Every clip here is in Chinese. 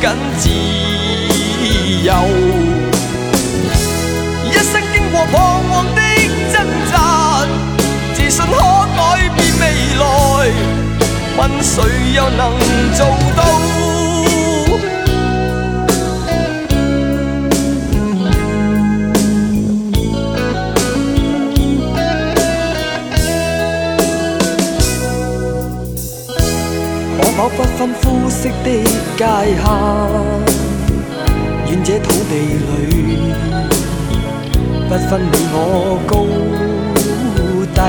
紧自由，一生经过彷徨的挣扎，自信可改变未来。问谁又能做到？清晰的界限。願這土地裏，不分你我高低，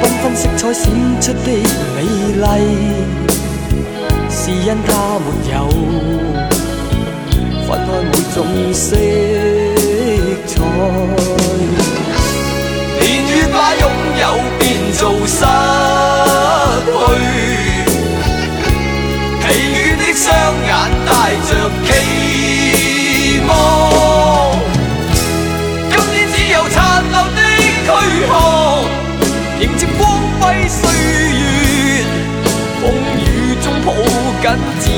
繽紛色彩閃出的美麗，是因它沒有分開每種色。迎接光輝歲月，風雨中抱緊自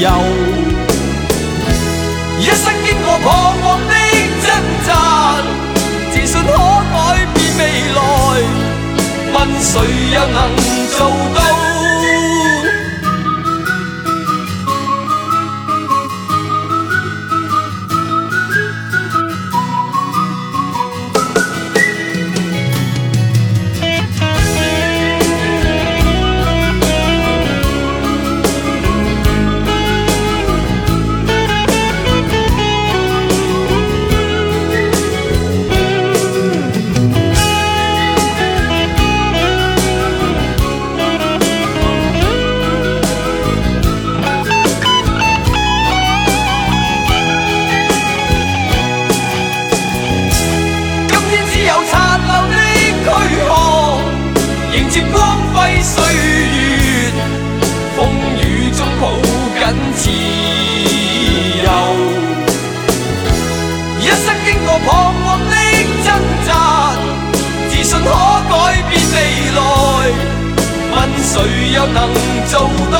由。一生經過彷徨的掙扎，自信可改變未來。問誰又能做到？谁又能做到？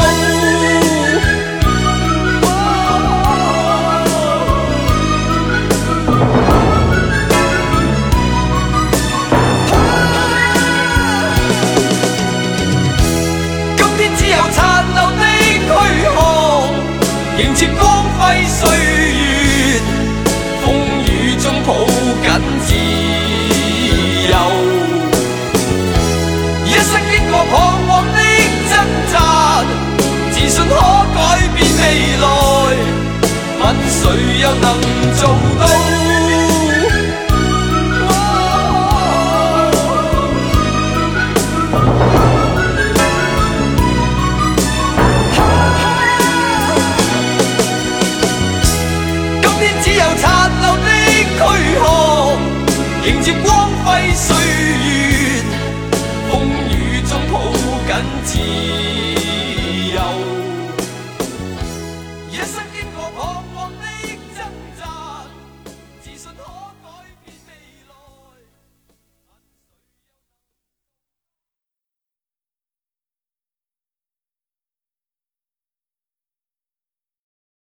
今天只有残留的躯壳，迎接光辉岁月，风雨中抱紧自。谁又能做到？今天只有残留的躯壳，迎接光辉岁月，风雨中抱紧志。